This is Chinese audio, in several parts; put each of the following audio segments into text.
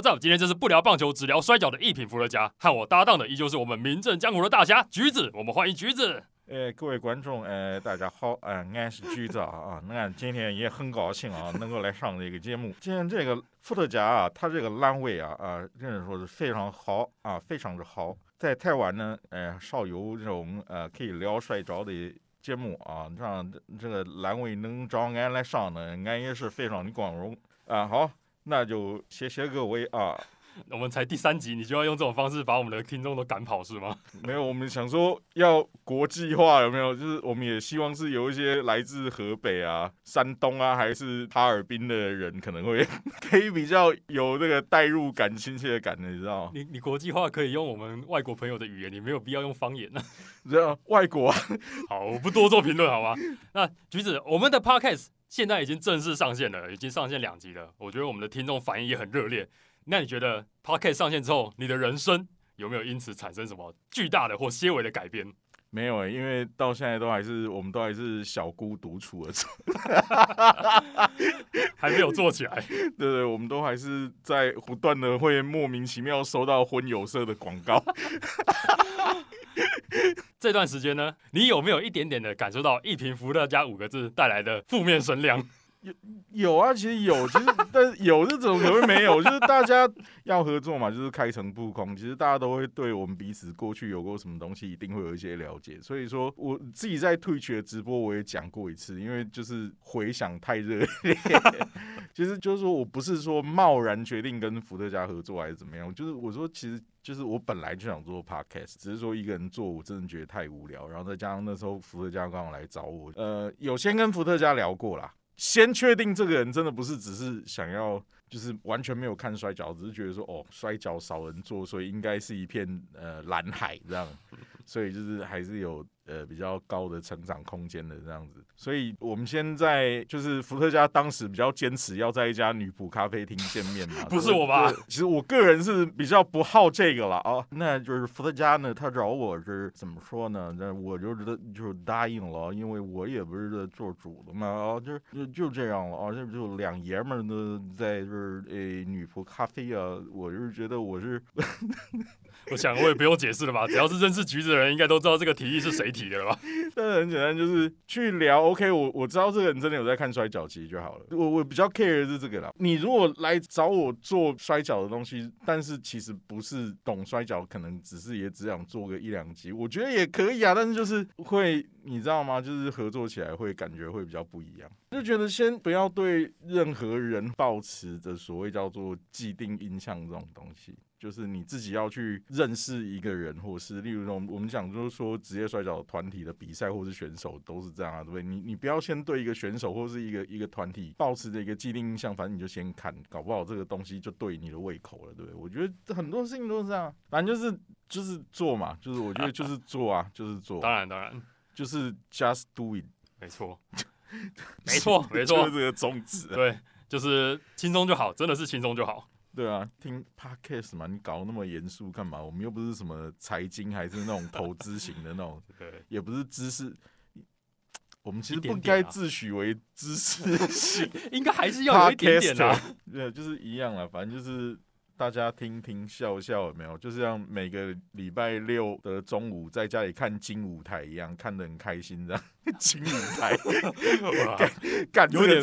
今天就是不聊棒球，只聊摔跤的一品伏特加，和我搭档的依旧是我们名震江湖的大侠橘子。我们欢迎橘子。呃，各位观众，呃，大家好，呃，俺是橘子啊啊，俺今天也很高兴啊，能够来上这个节目。今天这个伏特加啊，它这个烂味啊啊，真是说是非常好啊，非常之好。在台湾呢，呃，少有这种呃可以聊摔跤的节目啊，让这个烂味能找俺来上呢，俺也是非常的光荣啊。好，那就谢谢各位啊。我们才第三集，你就要用这种方式把我们的听众都赶跑是吗？没有，我们想说要国际化，有没有？就是我们也希望是有一些来自河北啊、山东啊，还是哈尔滨的人，可能会 可以比较有这个代入感、亲切感的，你知道吗？你你国际化可以用我们外国朋友的语言，你没有必要用方言呢。知道外国啊好，我不多做评论，好吗？那橘子，我们的 podcast 现在已经正式上线了，已经上线两集了。我觉得我们的听众反应也很热烈。那你觉得 Podcast 上线之后，你的人生有没有因此产生什么巨大的或些微的改变？没有诶，因为到现在都还是我们都还是小孤独处的，还没有做起来。对对，我们都还是在不断的会莫名其妙收到婚有色的广告。这段时间呢，你有没有一点点的感受到“一瓶伏特加”五个字带来的负面声量？有有啊，其实有，其实但是有这种可能没有，就是大家要合作嘛，就是开诚布公，其实大家都会对我们彼此过去有过什么东西，一定会有一些了解。所以说，我自己在退群的直播我也讲过一次，因为就是回想太热烈，其实就是说我不是说贸然决定跟伏特加合作还是怎么样，就是我说其实就是我本来就想做 podcast，只是说一个人做我真的觉得太无聊，然后再加上那时候伏特加刚好来找我，呃，有先跟伏特加聊过啦。先确定这个人真的不是只是想要，就是完全没有看摔跤，只是觉得说哦，摔跤少人做，所以应该是一片呃蓝海这样，所以就是还是有。呃，比较高的成长空间的这样子，所以我们现在就是伏特加当时比较坚持要在一家女仆咖啡厅见面嘛，不是我吧？其实我个人是比较不好这个了啊，那就是伏特加呢，他找我是怎么说呢？那我就觉得就答应了，因为我也不是做主的嘛，啊，就就就这样了啊，这就两爷们儿呢在就是诶女仆咖啡啊，我就是觉得我是。我想我也不用解释了吧，只要是认识橘子的人，应该都知道这个提议是谁提的了吧？但是很简单，就是去聊。OK，我我知道这个人真的有在看摔跤，其实就好了。我我比较 care 的是这个啦。你如果来找我做摔跤的东西，但是其实不是懂摔跤，可能只是也只想做个一两集，我觉得也可以啊。但是就是会，你知道吗？就是合作起来会感觉会比较不一样。就觉得先不要对任何人抱持着所谓叫做既定印象这种东西。就是你自己要去认识一个人，或是例如说我们讲就是说职业摔跤团体的比赛或是选手都是这样啊，对不对？你你不要先对一个选手或是一个一个团体保持着一个既定印象，反正你就先看，搞不好这个东西就对你的胃口了，对不对？我觉得很多事情都是这样，反正就是就是做嘛，就是我觉得就是做啊，就是做。当然当然，就是 just do it，没错，没错没错，就是这个宗旨。对，就是轻松就好，真的是轻松就好。对啊，听 podcast 嘛，你搞那么严肃干嘛？我们又不是什么财经，还是那种投资型的那种，也不是知识。我们其实不该自诩为知识型，应该还是要有一点点的。对，就是一样了，反正就是大家听听笑笑，有没有？就是像每个礼拜六的中午在家里看金舞台一样，看得很开心这样。金舞台，感有点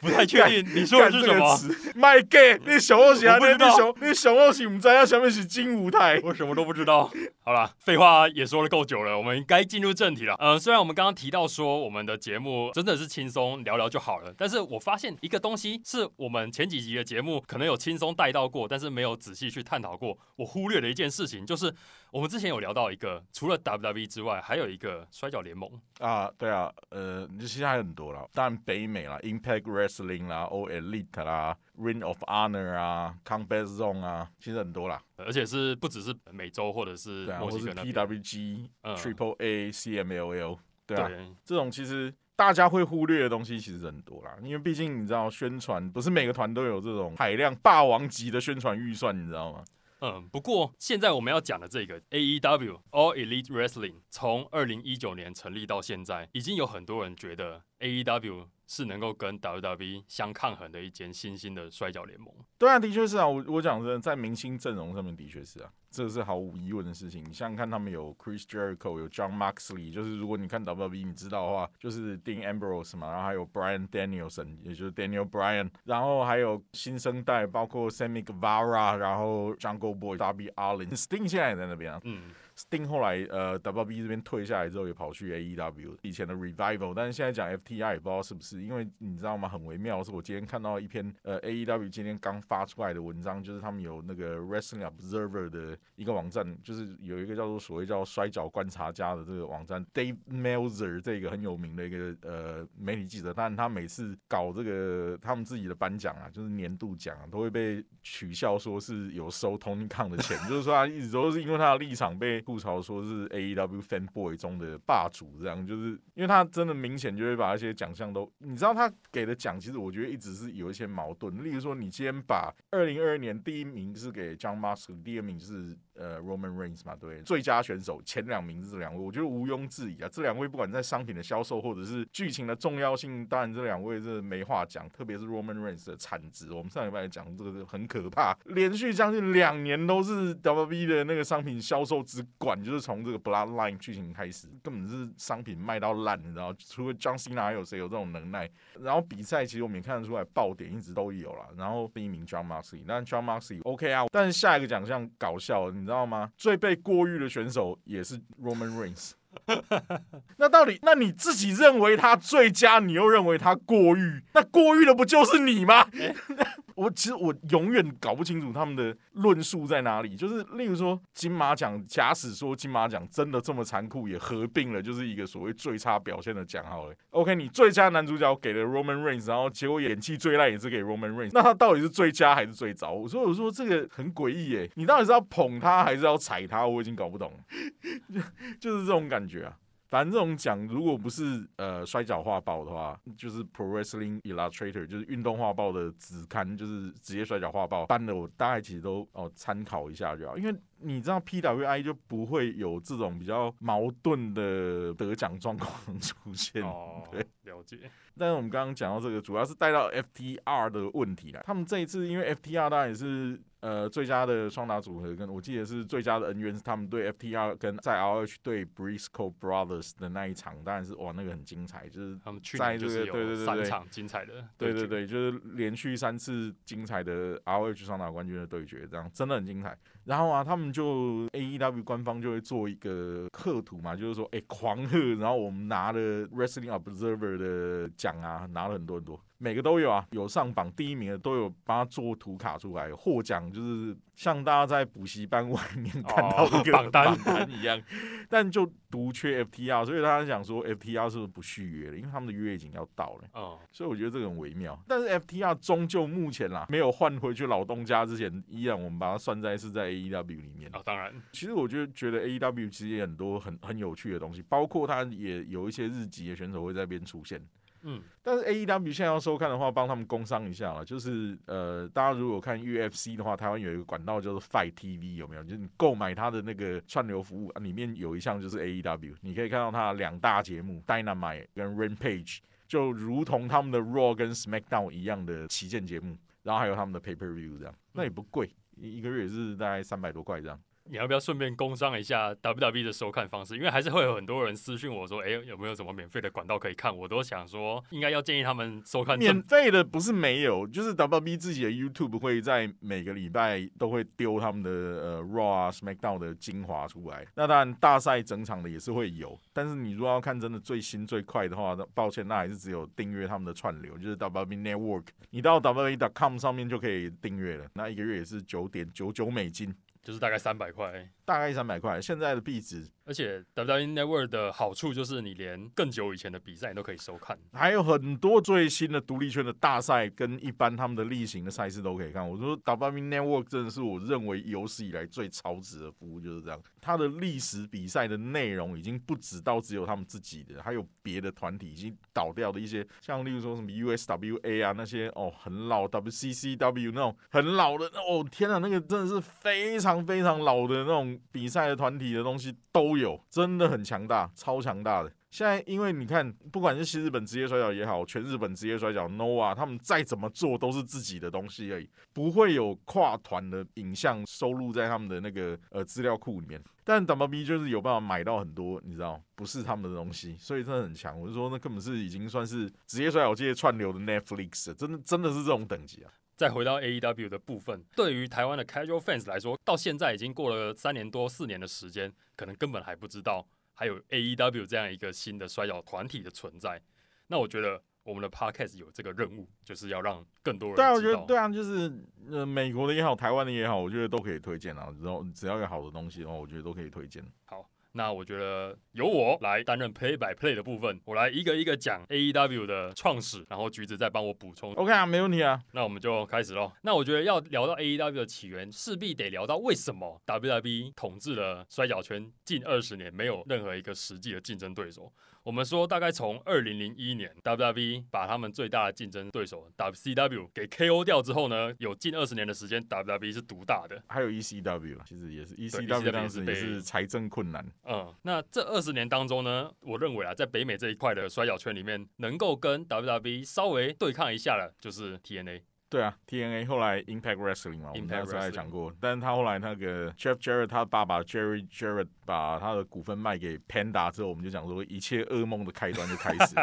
不太确定，你说的是什么卖 gay，那小恶啊，那那小那小恶行，不知道下面是金舞台，我什么都不知道。好了，废话也说了够久了，我们该进入正题了。嗯，虽然我们刚刚提到说我们的节目真的是轻松聊聊就好了，但是我发现一个东西是我们前几集的节目可能有轻松带到过，但是没有仔细去探讨过。我忽略了一件事情，就是我们之前有聊到一个，除了 WWE 之外，还有一个摔角联盟啊。对啊，呃，其实还有很多啦，当然北美啦，Impact Wrestling 啦，O Elite 啦，Ring of Honor 啊，Combat Zone 啊，其实很多啦，而且是不只是美洲或者是墨西哥的 PWG、Triple A、CMLL，对啊，这种其实大家会忽略的东西其实很多啦，因为毕竟你知道宣传不是每个团都有这种海量霸王级的宣传预算，你知道吗？嗯，不过现在我们要讲的这个 AEW All Elite Wrestling 从二零一九年成立到现在，已经有很多人觉得 AEW 是能够跟 WWE 相抗衡的一间新兴的摔跤联盟。对啊，的确是啊，我我讲真的，在明星阵容上面的确是啊，这是毫无疑问的事情。你想想看，他们有 Chris Jericho，有 John Moxley，就是如果你看 WWE，你知道的话，就是 Dean Ambrose 嘛，然后还有 Brian Danielson，也就是 Daniel Bryan，然后还有新生代，包括 Sammy Guevara，然后 Jungle Boy Darby Allin，Sting 现在也在那边啊。嗯，Sting 后来呃 WWE 这边退下来之后，也跑去 AEW 以前的 Revival，但是现在讲 FTR 也不知道是不是，因为你知道吗？很微妙是，我今天看到一篇呃 AEW 今天刚发出来的文章，就是他们有那个 Wrestling Observer 的一个网站，就是有一个叫做所谓叫摔角观察家的这个网站，Dave Melzer 这个很有名的一个呃媒体记者，但他每次搞这个他们自己的颁奖啊，就是年度奖、啊，都会被取笑说是有收 Tony Khan 的钱，就是说他一直都是因为他的立场被吐槽说是 AEW fanboy 中的霸主，这样就是因为他真的明显就会把那些奖项都，你知道他给的奖，其实我觉得一直是有一些矛盾。例如说，你今天把二零二二年第一名是给 John Musk，第二名是呃 Roman Reigns 嘛，对，最佳选手前两名是这两位，我觉得毋庸置疑啊。这两位不管在商品的销售或者是剧情的重要性，当然这两位是没话讲，特别是 Roman Reigns 的产值，我们上礼拜讲这个很可怕，连续将近两年都是 WWE 的那个商品销售之冠，就是从这个 Bloodline 剧情开始，根本是商品卖到烂，你知道？除了 John Cena 还有谁有这种能耐？然后比赛其实我们也看得出来爆点一直都有啦。然后第一名 John Moxley，但 John Moxley OK 啊，但是下一个奖项搞笑，你知道知道吗？最被过誉的选手也是 Roman Reigns。那到底，那你自己认为他最佳，你又认为他过誉，那过誉的不就是你吗？我其实我永远搞不清楚他们的论述在哪里。就是例如说金马奖，假使说金马奖真的这么残酷，也合并了就是一个所谓最差表现的奖好了。OK，你最佳男主角给了 Roman Reigns，然后结果演技最烂也是给 Roman Reigns，那他到底是最佳还是最糟？我说我说这个很诡异耶，你到底是要捧他还是要踩他？我已经搞不懂，就 就是这种感觉啊。反正这种奖，如果不是呃摔跤画报的话，就是 Pro Wrestling Illustrator，就是运动画报的子刊，就是职业摔跤画报颁的，我大概其实都哦参考一下就好，因为你知道 PWI 就不会有这种比较矛盾的得奖状况出现。哦对，了解。但是我们刚刚讲到这个，主要是带到 FTR 的问题啦。他们这一次因为 FTR 当然也是呃最佳的双打组合，跟我记得是最佳的恩怨是他们对 FTR 跟在 ROH 对 Briscoe Brothers 的那一场，当然是哇那个很精彩，就是他们去在年就是对对有对对三场精彩的对对对，就是连续三次精彩的 ROH 双打冠军的对决，这样真的很精彩。然后啊，他们就 AEW 官方就会做一个贺图嘛，就是说，哎、狂贺，然后我们拿了 Wrestling Observer 的奖啊，拿了很多很多，每个都有啊，有上榜第一名的都有帮他做图卡出来，获奖就是像大家在补习班外面看到哦一个榜单一样，但就独缺 FTR，所以大家想说 FTR 是不是不续约了？因为他们的约已经要到了。哦，所以我觉得这个很微妙。但是 FTR 终究目前啦，没有换回去老东家之前，依然我们把它算在是在 AEW 里面。哦，当然，其实我觉得觉得 AEW 其实也很多很很有趣的东西，包括它也有一些日籍的选手会在那边出现。嗯，但是 AEW 现在要收看的话，帮他们工商一下了。就是呃，大家如果看 UFC 的话，台湾有一个管道叫做 Fight TV，有没有？就是你购买它的那个串流服务、啊、里面有一项就是 AEW，你可以看到它两大节目 Dynamite 跟 Rampage，就如同他们的 Raw 跟 SmackDown 一样的旗舰节目，然后还有他们的 Pay Per View 这样，那也不贵，一一个月也是大概三百多块这样。你要不要顺便工商一下 WWE 的收看方式？因为还是会有很多人私讯我说，哎、有没有什么免费的管道可以看？我都想说，应该要建议他们收看免费的不是没有，就是 WB 自己的 YouTube 会在每个礼拜都会丢他们的呃 Raw 啊 SmackDown 的精华出来。那当然大赛整场的也是会有，但是你如果要看真的最新最快的话，那抱歉，那还是只有订阅他们的串流，就是 WB Network。你到 WB.com 上面就可以订阅了，那一个月也是九点九九美金，就是大概三百块。大概三百块。现在的壁纸而且 WWE Network 的好处就是你连更久以前的比赛你都可以收看。还有很多最新的独立圈的大赛跟一般他们的例行的赛事都可以看。我说 WWE Network 真的是我认为有史以来最超值的服务，就是这样。它的历史比赛的内容已经不止到只有他们自己的，还有别的团体已经倒掉的一些，像例如说什么 USWA 啊那些哦很老 WCCW 那种很老的哦天啊，那个真的是非常非常老的那种比赛的团体的东西都有，真的很强大，超强大的。现在因为你看，不管是新日本职业摔角也好，全日本职业摔角 NOA，他们再怎么做都是自己的东西而已，不会有跨团的影像收录在他们的那个呃资料库里面。但 WB 就是有办法买到很多，你知道，不是他们的东西，所以真的很强。我就说，那根本是已经算是职业摔角界串流的 Netflix，真的真的是这种等级啊。再回到 AEW 的部分，对于台湾的 Casual Fans 来说，到现在已经过了三年多、四年的时间，可能根本还不知道还有 AEW 这样一个新的摔跤团体的存在。那我觉得我们的 Podcast 有这个任务，就是要让更多人对啊，我觉。得对啊，就是呃，美国的也好，台湾的也好，我觉得都可以推荐啊。然后只要有好的东西的话，我觉得都可以推荐。好，那我觉得由我来担任 Play by Play 的部分，我来一个一个讲 AEW 的创始，然后橘子再帮我补充 OK 啊，没问题啊。那我们就开始喽。那我觉得要聊到 AEW 的起源，势必得聊到为什么 WWE 统治了摔角圈近二十年，没有任何一个实际的竞争对手。我们说，大概从二零零一年 WWE 把他们最大的竞争对手 WCW 给 KO 掉之后呢，有近二十年的时间 WWE 是独大的。还有 ECW，其实也是 ECW 当时也是被也是财政困难。嗯，那这二十年当中呢，我认为啊，在北美这一块的摔角圈里面，能够跟 WWE 稍微对抗一下的，就是 TNA。对啊，TNA 后来 Impact Wrestling 嘛，我们 Impact 那时候还 Wrestling 讲过，但是他后来那个 Jeff Jarrett 他爸爸 Jerry Jarrett 把他的股份卖给 Panda 之后，我们就讲说一切噩梦的开端就开始，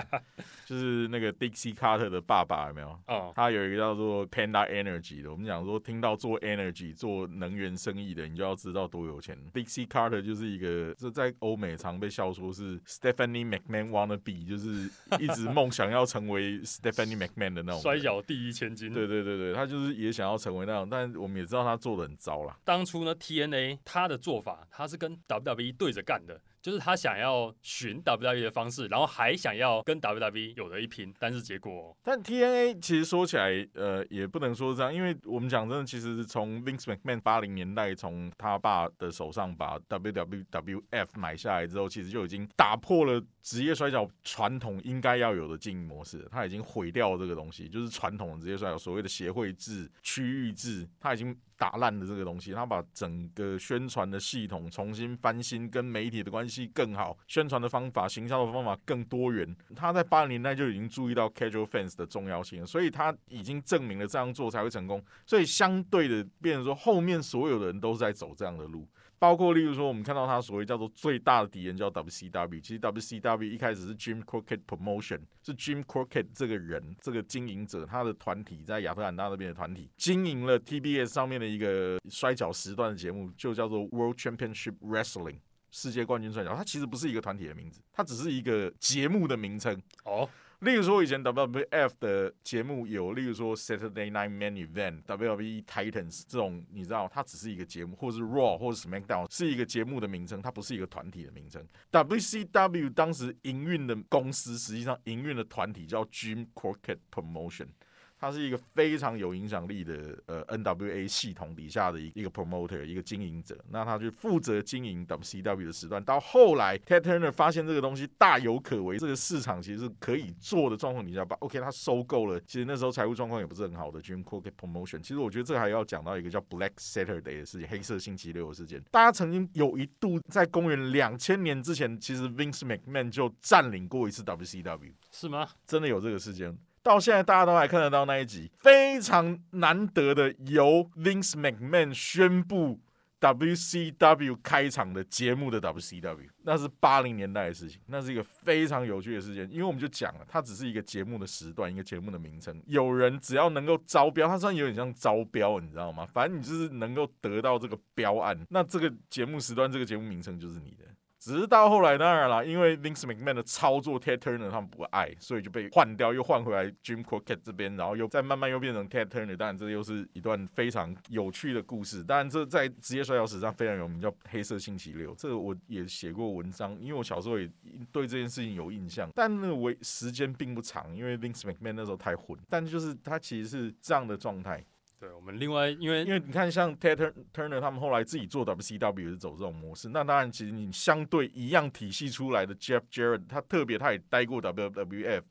就是那个 Dixie Carter 的爸爸有没有？哦，他有一个叫做 Panda Energy 的，我们讲说听到做 energy 做能源生意的，你就要知道多有钱。Dixie Carter 就是一个这在欧美常被笑说是 Stephanie McMahon wannabe，就是一直梦想要成为 Stephanie McMahon 的那种摔跤第一千金。对对对对对，他就是也想要成为那样，但我们也知道他做的很糟了。当初呢，TNA 他的做法，他是跟 WWE 对着干的，就是他想要寻 WWE 的方式，然后还想要跟 WWE 有的一拼，但是结果但 TNA 其实说起来，呃，也不能说这样，因为我们讲真的，其实从 Vince McMahon 八零年代从他爸的手上把 WWF 买下来之后，其实就已经打破了职业摔角传统应该要有的经营模式，他已经毁掉这个东西，就是传统的职业摔角所谓的协会制、区域制，他已经打烂的这个东西，他把整个宣传的系统重新翻新，跟媒体的关系更好，宣传的方法、行销的方法更多元。他在八零年代就已经注意到 casual fans 的重要性，所以他已经证明了这样做才会成功。所以相对的，变成说后面所有的人都在走这样的路。包括例如说，我们看到他所谓叫做最大的敌人叫 WCW，其实 WCW 一开始是 Jim Crockett Promotion，是 Jim Crockett 这个人这个经营者，他的团体在亚特兰大那边的团体经营了 TBS 上面的一个摔跤时段的节目，就叫做 World Championship Wrestling。世界冠军摔跤，它其实不是一个团体的名字，它只是一个节目的名称。哦，例如说，以前 WWF 的节目有，例如说 Saturday Night Main Event、WWE Titans 这种，你知道，它只是一个节目，或是 Raw 或是 SmackDown 是一个节目的名称，它不是一个团体的名称。WCW 当时营运的公司，实际上营运的团体叫 Jim Crockett Promotion。它是一个非常有影响力的呃 NWA 系统底下的一一个 promoter 一个经营者，那他就负责经营 WCW 的时段。到后来 Ted Turner 发现这个东西大有可为，这个市场其实是可以做的状况底下，把 OK 他收购了。其实那时候财务状况也不是很好的 Jim Crockett Promotion。其实我觉得这个还要讲到一个叫 Black Saturday 的事情，黑色星期六的事件。大家曾经有一度在公元两千年之前，其实 Vince McMahon 就占领过一次 WCW。是吗？真的有这个事件。到现在大家都还看得到那一集，非常难得的由 Vince McMahon 宣布 WCW 开场的节目的 WCW，那是八零年代的事情，那是一个非常有趣的事件。因为我们就讲了，它只是一个节目的时段，一个节目的名称。有人只要能够招标，它算有点像招标，你知道吗？反正你就是能够得到这个标案，那这个节目时段，这个节目名称就是你的。只是到后来，当然啦，因为 Vince McMahon 的操作，Ted Turner 他们不爱，所以就被换掉，又换回来 Jim Crockett 这边，然后又再慢慢又变成 Ted Turner。当然，这又是一段非常有趣的故事。当然，这在职业摔跤史上非常有名，叫黑色星期六。这个我也写过文章，因为我小时候也对这件事情有印象，但那个为时间并不长，因为 Vince McMahon 那时候太混。但就是他其实是这样的状态。对我们另外因为因为你看，像 Ted Tur- Turner 他们后来自己做 WCW 是走这种模式。那当然，其实你相对一样体系出来的 Jeff Jarrett，他特别他也待过 WWF，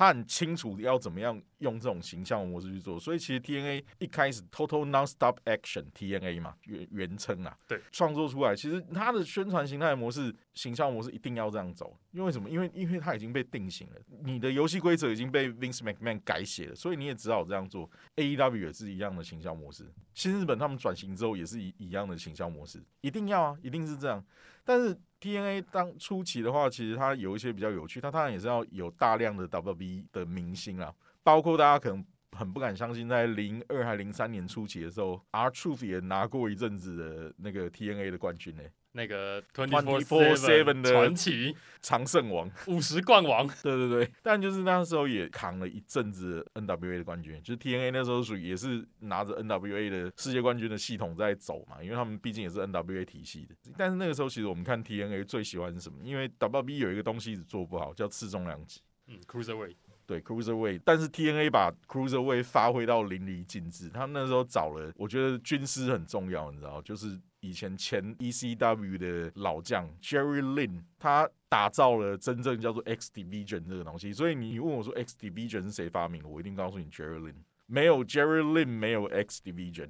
他很清楚要怎么样用这种形象模式去做。所以其实 TNA 一开始 Total Nonstop Action TNA 嘛原原称啊，对，创作出来，其实它的宣传形态模式、形象模式一定要这样走，因为什么？因为因为它已经被定型了，你的游戏规则已经被 Vince McMahon 改写了，所以你也只好这样做。AEW 也是一样的形象模式，新日本他们转型之后也是一一样的形象模式，一定要啊，一定是这样。但是 TNA 当初期的话，其实它有一些比较有趣，它当然也是要有大量的 W B 的明星啊，包括大家可能很不敢相信，在零二还零三年初期的时候，R Truth 也拿过一阵子的那个 TNA 的冠军呢、那个 Twenty Four Seven 的传奇常胜王。五十冠王，对对对，但就是那时候也扛了一阵子 NWA 的冠军，就是 TNA 那时候属于也是拿着 NWA 的世界冠军的系统在走嘛，因为他们毕竟也是 NWA 体系的。但是那个时候其实我们看 TNA 最喜欢是什么？因为 WWE 有一个东西一直做不好，叫次重量级。嗯，Cruiserweight，对 Cruiserweight，但是 TNA 把 Cruiserweight 发挥到淋漓尽致。他们那时候找了，我觉得军师很重要，你知道，就是以前前 ECW 的老将 Jerry Lynn，他打造了真正叫做 X Division 这个东西。所以你问我说 X Division 是谁发明的，我一定告诉你 Jerry Lynn。没有 Jerry Lynn，没有 X Division。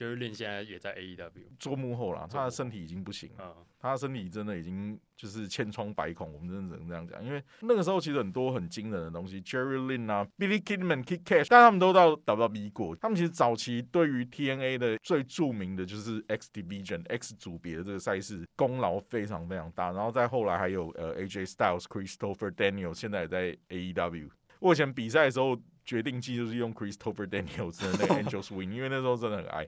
Jerry Lynn 现在也在 AEW，做幕后啦，他的身体已经不行了。嗯，他的身体真的已经就是千疮百孔，我们真的只能这样讲。因为那个时候其实很多很惊人的东西，Jerry Lynn 啊，Billy Kidman、Kid Cash，但他们都到 WWE 过。他们其实早期对于 TNA 的最著名的就是 X Division、X 组别的这个赛事功劳非常非常大。然后再后来还有呃 AJ Styles、Christopher Daniel，现在也在 AEW。我以前比赛的时候决定技就是用 Christopher Daniels 的那个 Angel Swing，因为那时候真的很爱。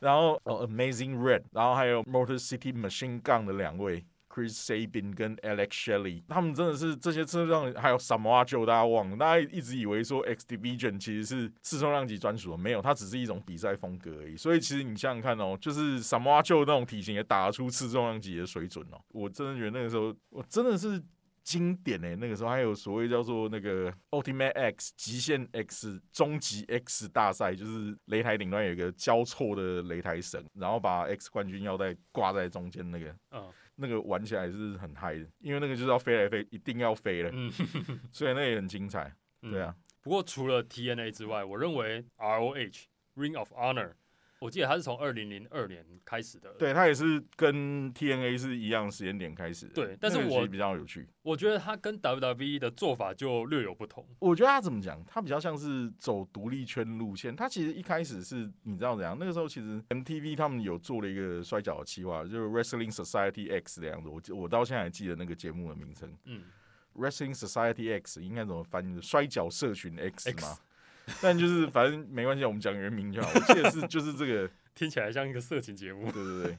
然后呃 Amazing Red，然后还有 Motor City Machine Gun 的两位 Chris Sabin 跟 Alex Shelley，他们真的是这些车让，还有 Samoa Joe，大家忘了，大家一直以为说 X Division 其实是次重量级专属的，没有，它只是一种比赛风格而已。所以其实你想想看哦，就是 Samoa Joe 那种体型也打得出次重量级的水准哦。我真的觉得那个时候，我真的是。经典诶、那个时候还有所谓叫做那个 Ultimate X 极限 X 终极 X 大赛，就是擂台顶端有一个交错的擂台绳，然后把 X 冠军腰带挂在中间那个，嗯。那个玩起来是很嗨的，因为那个就是要飞来飞，一定要飞了，嗯，所以那也很精彩。对啊，不过除了 TNA 之外，我认为 ROH Ring of Honor，我记得他是从二零零二年开始的。，对，他也是跟 TNA 是一样的时间点开始的。对但是我比较有趣。我觉得他跟 WWE 的做法就略有不同。我觉得他怎么讲，他比较像是走独立圈路线。他其实一开始是你知道怎样？那个时候其实 MTV 他们有做了一个摔跤的企划，就是 Wrestling Society X 的样子。我记我到现在还记得那个节目的名称嗯，，Wrestling Society X 应该怎么翻译？摔跤社群 X X 嘛。但就是反正没关系，我们讲原名就好。我记得是 就是这个，听起来像一个色情节目。对对对。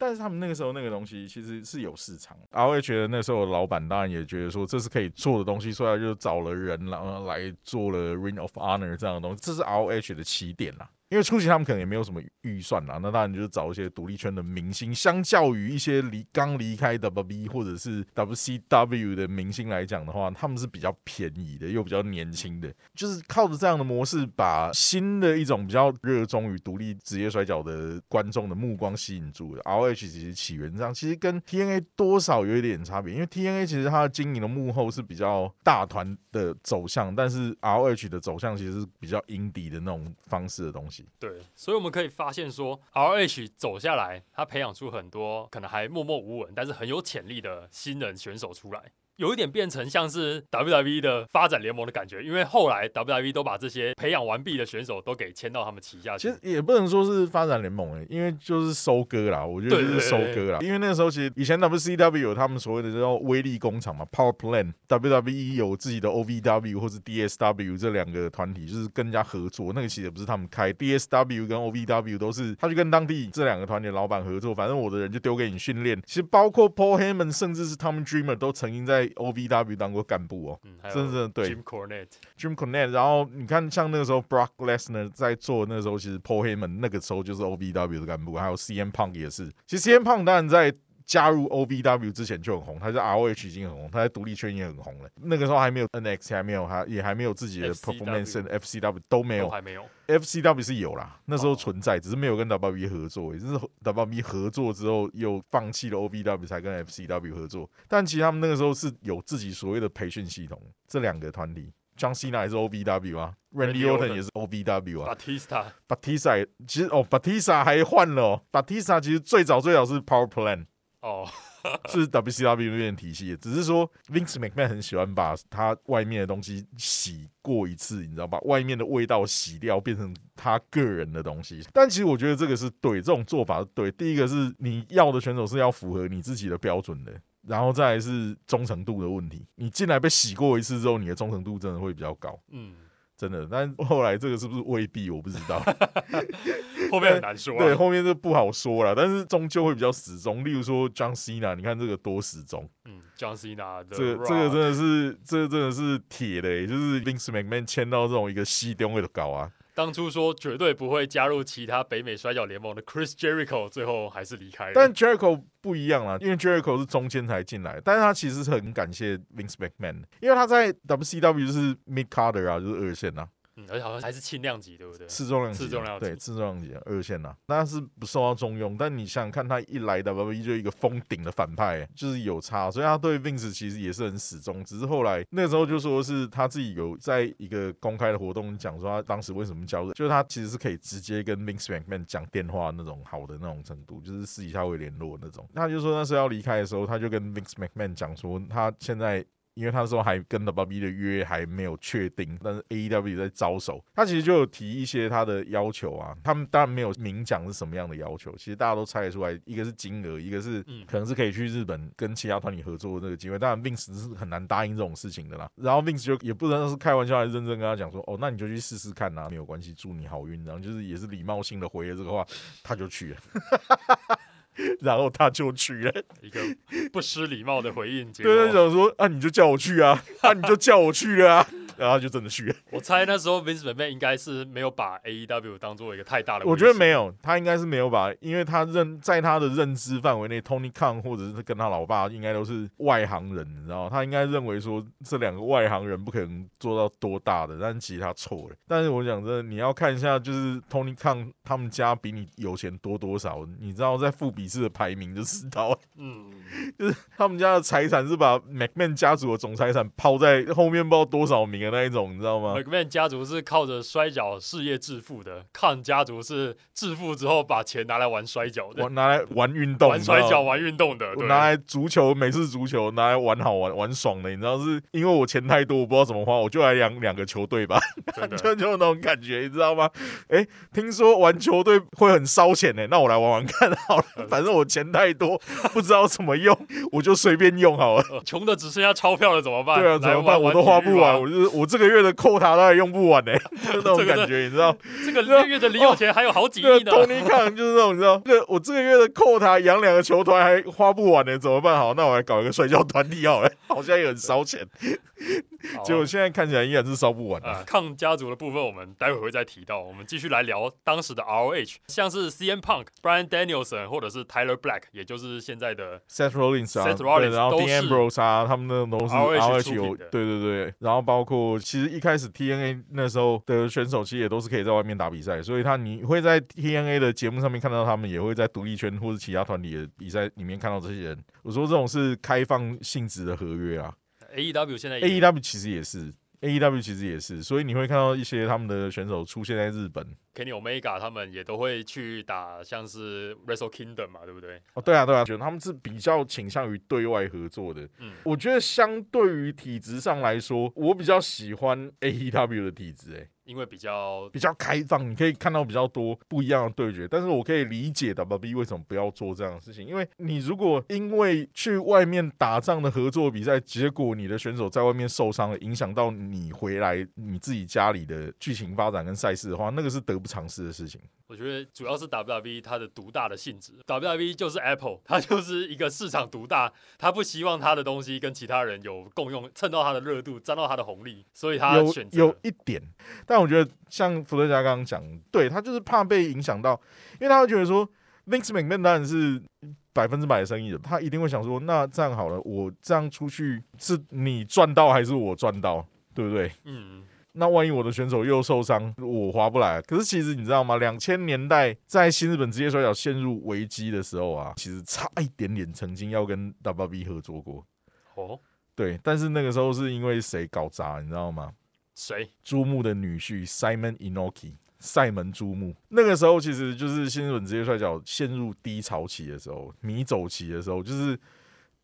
但是他们那个时候那个东西其实是有市场，R H 的那时候老板当然也觉得说这是可以做的东西，所以他就找了人，然后来做了 Ring of Honor 这样的东西，这是 R H 的起点啦。因为初期他们可能也没有什么预算啦，那当然就是找一些独立圈的明星，相较于一些离刚离开 WWE 或者是 WCW 的明星来讲的话，他们是比较便宜的，又比较年轻的，就是靠着这样的模式，把新的一种比较热衷于独立职业摔跤的观众的目光吸引住了。RH 其实起源上其实跟 TNA 多少有一点差别，因为 TNA 其实它的经营的幕后是比较大团的走向，但是 RH 的走向其实是比较阴底的那种方式的东西。对，所以我们可以发现说，R H 走下来，他培养出很多可能还默默无闻，但是很有潜力的新人选手出来。有一点变成像是 WWE 的发展联盟的感觉，因为后来 WWE 都把这些培养完毕的选手都给签到他们旗下去。其实也不能说是发展联盟诶、因为就是收割啦，我觉得就是收对割啦。因为那个时候其实以前 WCW 有他们所谓的叫威力工厂嘛，Power Plant，WWE 有自己的 OVW 或是 DSW 这两个团体，就是跟人家合作。那个其实也不是他们开，DSW 跟 OVW 都是他去跟当地这两个团体的老板合作，反正我的人就丢给你训练。其实包括 Paul Heyman 甚至是 Tom Dreamer 都曾经在 OVW 当过干部哦。嗯，还有真的对 Jim Cornette，Jim Cornette，然后你看，像那个时候 Brock Lesnar 在做那个时候，其实 Paul Heyman 那个时候就是 OVW 的干部，还有 CM Punk 也是。其实 CM Punk 当然在加入 OVW 之前就很红，他在 ROH 已经很红，他在独立圈也很红了。那个时候还没有 NX，还没有还也还没有自己的 Performance and FCW 都没有还没有。FCW 是有啦，那时候哦存在，只是没有跟 WWE 合作，也就是 WWE 合作之后又放弃了 OVW 才跟 FCW 合作。但其实他们那个时候是有自己所谓的培训系统，这两个团体 John Cena 也是 OVW 啊 Randy，Randy Orton Orton 也是 OVW 啊 Batista，Batista 其实哦，Batista 还换了哦，Batista 其实最早最早是 Power Plan。哦，是 WCW 那边体系，只是说 Vince McMahon 很喜欢把他外面的东西洗过一次，你知道把？外面的味道洗掉，变成他个人的东西。但其实我觉得这个是对，这种做法是对。第一个是你要的选手是要符合你自己的标准的，然后再来是忠诚度的问题。你进来被洗过一次之后，你的忠诚度真的会比较高，嗯，真的。但 后来这个是不是未必，我不知道。后面很难说、啊。对，后面就不好说了，但是终究会比较始终。例如说 John Cena，你看这个多始终。嗯，John Cena 这个这个真的是，这个真的是铁的、欸，就是 Vince McMahon 签到这种一个西东会的搞啊。当初说绝对不会加入其他北美摔角联盟的 Chris Jericho，最后还是离开了。但 Jericho 不一样啦，因为 Jericho 是中间才进来，但是他其实是很感谢 Vince McMahon，因为他在 WCW 就是 Mid Carter 啊，就是二线啊，嗯，而且好像还是轻量级，对不对？次重量级啊，次重量级对，次重量级啊二线啊，那是不受到重用。但你想想看，他一来 WWE 就一个封顶的反派、欸就是有差，所以他对 Vince 其实也是很始终。只是后来那个时候就说是他自己有在一个公开的活动讲说他当时为什么加入，就是他其实是可以直接跟 Vince McMahon 讲电话那种好的那种程度，就是私底下会联络那种。他就说那时候要离开的时候，他就跟 Vince McMahon 讲说他现在。因为他那时候还跟 WWE 的约还没有确定，但是 AEW 在招手，他其实就有提一些他的要求啊。他们当然没有明讲是什么样的要求，其实大家都猜得出来，一个是金额，一个是嗯可能是可以去日本跟其他团体合作的这个机会。当然 Vince 是很难答应这种事情的啦。然后 Vince 就也不知道是开玩笑还是认真跟他讲说，哦，那你就去试试看呐、没有关系，祝你好运。然后就是也是礼貌性的回了这个话，他就去了。然后他就去了，一个不失礼貌的回应。结对，他想说啊，你就叫我去啊，啊，你就叫我去了啊，然后他就真的去了。我猜那时候 Vince McMahon 应该是没有把 AEW 当做一个太大的，我觉得没。有，他应该是没有把，因为他认在他的认知范围内，Tony Khan 或者是跟他老爸应该都是外行人，你知道？他应该认为说这两个外行人不可能做到多大的，但其实他错了。但是我讲真的，你要看一下，就是 Tony Khan 他们家比你有钱多多少，你知道在富比士的排名就知道 就是，他们家的财产是把 McMahon 家族的总财产抛在后面不知道多少名的那一种，你知道吗？McMahon 家族是靠着摔跤事业致富的，康家族是致富之后把钱拿来玩摔跤的玩，拿来玩运动，玩摔跤、玩运动的。对拿来足球，美式足球拿来玩好玩玩爽的，你知道是因为我钱太多，我不知道怎么花，我就来养两个球队吧，就就那种感觉，你知道吗？哎、听说玩球队会很烧钱呢，那我来玩玩看好了，反正我钱太多，不知道怎么用，我就随便用好了。呃 穷的只剩下钞票了，怎么办？对啊，怎么办？我都花不完，我就是我这个月的扣塔大概用不完呢，就那种这个感觉，你知道？这个月的零用钱还有好几对亿呢。，Tony Khan 就是那种，你知道，这我这个月的扣塔养两个球团还花不完呢，怎么办？好，那我来搞一个摔跤团体好了，好像也很烧钱，结果现在看起来依然是烧不完啊。呃，抗家族的部分我们待会会再提到。我们继续来聊当时的 ROH，像是 CM Punk、Brian Danielson 或者是 Tyler Black，也就是现在的 Seth Rollins 啊，Seth Rollins 然后 Dean Ambrose 啊，他们那种都是 ROH 有，的对对对，然后包括其实一开始 TNA 那时候的选手其实也都是可以在外面打比赛，所以他你会在 TNA 的节目上面看到他们，也会在独立圈或者其他团体的比赛里面看到这些人。我说这种是开放性质的合约啊 AEW 现在，AEW 其实也是。AEW 其实也是，所以你会看到一些他们的选手出现在日本。Kenny Omega 他们也都会去打像是 Wrestle Kingdom 嘛，对不对？哦，对啊，对啊，觉得他们是比较倾向于对外合作的。嗯我觉得相对于体质上来说，我比较喜欢 AEW 的体质，哎，因为比较比较开放，你可以看到比较多不一样的对决。但是我可以理解 WB 为什么不要做这样的事情，因为你如果因为去外面打仗的合作比赛，结果你的选手在外面受伤了，影响到你回来你自己家里的剧情发展跟赛事的话，那个是得不偿失的事情。我觉得主要是 WWE 它的独大的性质，WWE 就是 Apple，它就是一个市场独大，它不希望它的东西跟其他人有共用，蹭到它的热度，沾到它的红利，所以它有选择有一点，但我觉得像伏特加刚刚讲，对他就是怕被影响到，因为他会觉得说，Vince McMahon 当然是百分之百的生意人，他一定会想说，那这样好了，我这样出去是你赚到还是我赚到，对不对？嗯，那万一我的选手又受伤，我划不来。可是其实你知道吗？两千年代在新日本职业摔角陷入危机的时候啊，其实差一点点曾经要跟 WWE 合作过。哦，对，但是那个时候是因为谁搞砸，你知道吗？谁？朱木的女婿 Simon Inoki。塞门朱木那个时候，其实就是新日本职业摔角陷入低潮期的时候，迷走期的时候，就是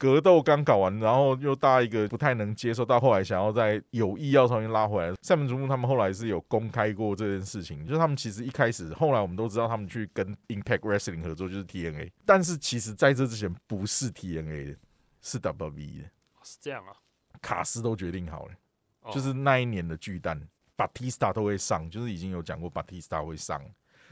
格斗刚搞完，然后又大家一个不太能接受，到后来想要再有意要重新拉回来。塞门竹木他们后来是有公开过这件事情，就是他们其实一开始，后来我们都知道他们去跟 Impact Wrestling 合作，就是 TNA，但是其实在这之前不是 TNA 的，是 WWE 的，是这样啊，卡斯都决定好了，哦就是那一年的巨蛋。Batista 都会上，就是已经有讲过 Batista 会上，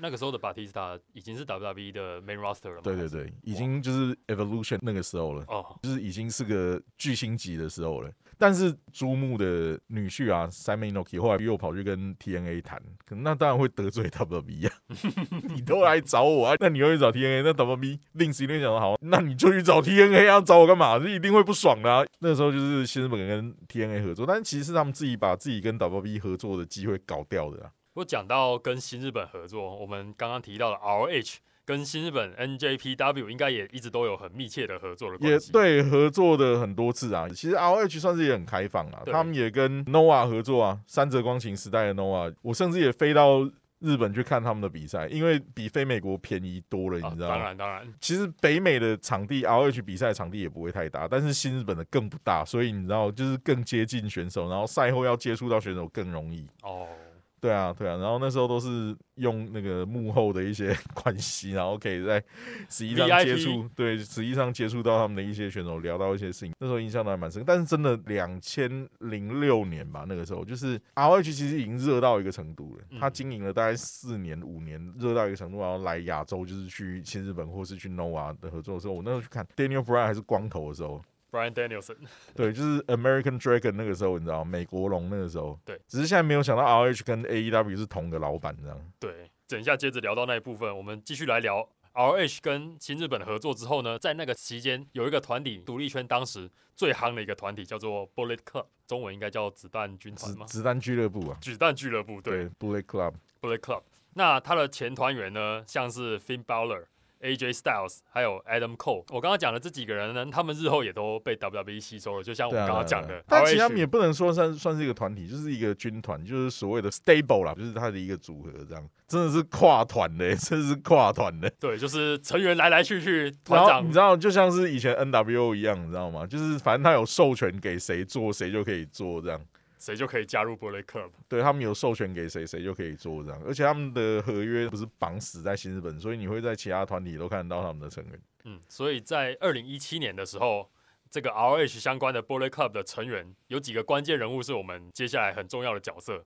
那个时候的 Batista 已经是 WWE 的 main roster 了对对对，已经就是 Evolution 那个时候了，哦，就是已经是个巨星级的时候了。但是珠穆的女婿啊，Simon Inoki 后来又跑去跟 TNA 谈，可能那当然会得罪 WWE 啊。你都来找我啊，那你又去找 TNA，那 WWE 另时一定想说好，那你就去找 TNA 啊，找我干嘛？这一定会不爽的、啊。那时候就是新日本跟 TNA 合作，但其实是他们自己把自己跟 WWE 合作的机会搞掉的啊。不过讲到跟新日本合作，我们刚刚提到的 ROH 跟新日本 NJPW 应该也一直都有很密切的合作的也关系。，对合作的很多次啊。其实 R H 算是也很开放啊，他们也跟 Nova 合作啊，三泽光晴时代的 Nova，我甚至也飞到日本去看他们的比赛，因为比飞美国便宜多了，啊你知道吗？当然当然，其实北美的场地 R H 比赛场地也不会太大，但是新日本的更不大，所以你知道就是更接近选手，然后赛后要接触到选手更容易。哦，对啊，对啊，然后那时候都是用那个幕后的一些 关系，然后可以在实际上接触，对，实际上接触到他们的一些选手，聊到一些事情，那时候印象都还蛮深。但是真的两千零六年吧，那个时候就是 R H 其实已经热到一个程度了，嗯他经营了大概四年五年，热到一个程度，然后来亚洲就是去新日本或是去 Nova 的合作的时候，我那时候去看 Daniel Bryan 还是光头的时候，Brian Danielson，对，就是 American Dragon 那个时候，你知道，美国龙那个时候，对，只是现在没有想到 R H 跟 AEW 是同个老板这样。对，等一下接着聊到那一部分，我们继续来聊 ROH 跟新日本合作之后呢，在那个期间有一个团体，独立圈当时最夯的一个团体叫做 Bullet Club，中文应该叫子弹军团吗？子子弹俱乐部啊，子弹俱乐部，对对，Bullet Club，Bullet Club。那他的前团员呢，像是 Finn Balor、AJ Styles，还有 Adam Cole。我刚刚讲的这几个人呢，他们日后也都被 WWE 吸收了，就像我刚刚讲的。但其实他们也不能说算算是一个团体，就是一个军团，就是所谓的 stable 啦，就是他的一个组合，这样真的是跨团的，真的是跨团的。对，就是成员来来去去，团长你知道，就像是以前 NWO 一样，你知道吗？就是反正他有授权给谁做，谁就可以做这样。谁就可以加入 Bullet Club。对他们有授权给谁，谁就可以做这样。而且他们的合约不是绑死在新日本，所以你会在其他团体都看得到他们的成员。嗯，所以在二零一七年的时候，这个 ROH 相关的 Bullet Club 的成员有几个关键人物是我们接下来很重要的角色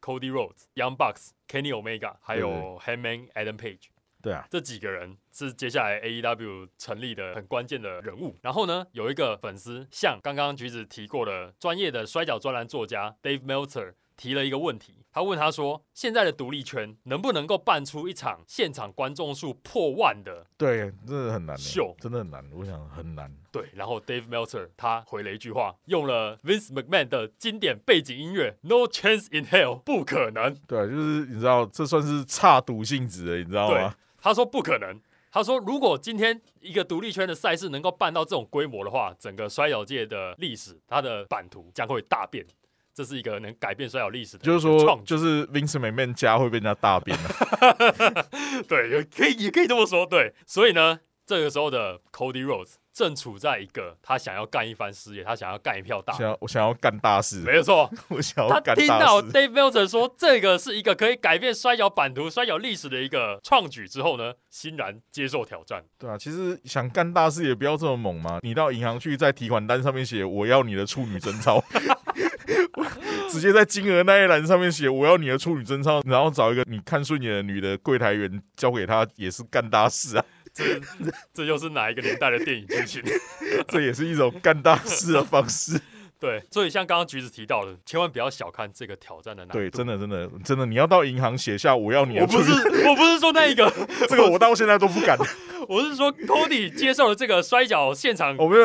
：Cody Rhodes、Young Bucks、Kenny Omega，还有 Hangman Adam Page。对啊，这几个人是接下来 AEW 成立的很关键的人物。然后呢，有一个粉丝向刚刚橘子提过的专业的摔角专栏作家 Dave Meltzer 提了一个问题，他问他说：现在的独立圈能不能够办出一场现场观众数破万的对，真的很难欸，秀真的很难。我想很难。对，然后 Dave Meltzer 他回了一句话，用了 Vince McMahon 的经典背景音乐 No Chance in Hell，不可能。对啊，就是你知道，这算是差赌性质的，你知道对吗？，他说不可能。他说，如果今天一个独立圈的赛事能够办到这种规模的话，整个摔跤界的历史，它的版图将会大变。这是一个能改变摔跤历史的，就是说，创。就是 Vince McMahon 家会被人家大变了。对，也可以也可以这么说。对，所以呢，这个时候的 Cody Rhodes 正处在一个他想要干一番事业，他想要干一票大想。要我想要干大事，没有错，我想他要干听到。Dave Meltzer 说这个是一个可以改变摔跤版图、摔跤历史的一个创举之后呢，欣然接受挑战。对啊，其实想干大事也不要这么猛嘛。你到银行去，在提款单上面写我要你的处女贞操，直接在金额那一栏上面写我要你的处女贞操，然后找一个你看顺眼的女的柜台员交给他，也是干大事啊。这这又是哪一个年代的电影剧情？这也是一种干大事的方式。对，所以像刚刚橘子提到的，千万不要小看这个挑战的难度。对，真的真的真的，你要到银行写下我要你的我不，是我不是说那一个，这个我到现在都不敢。我是说 Cody 接受了这个摔跤现场，我没有，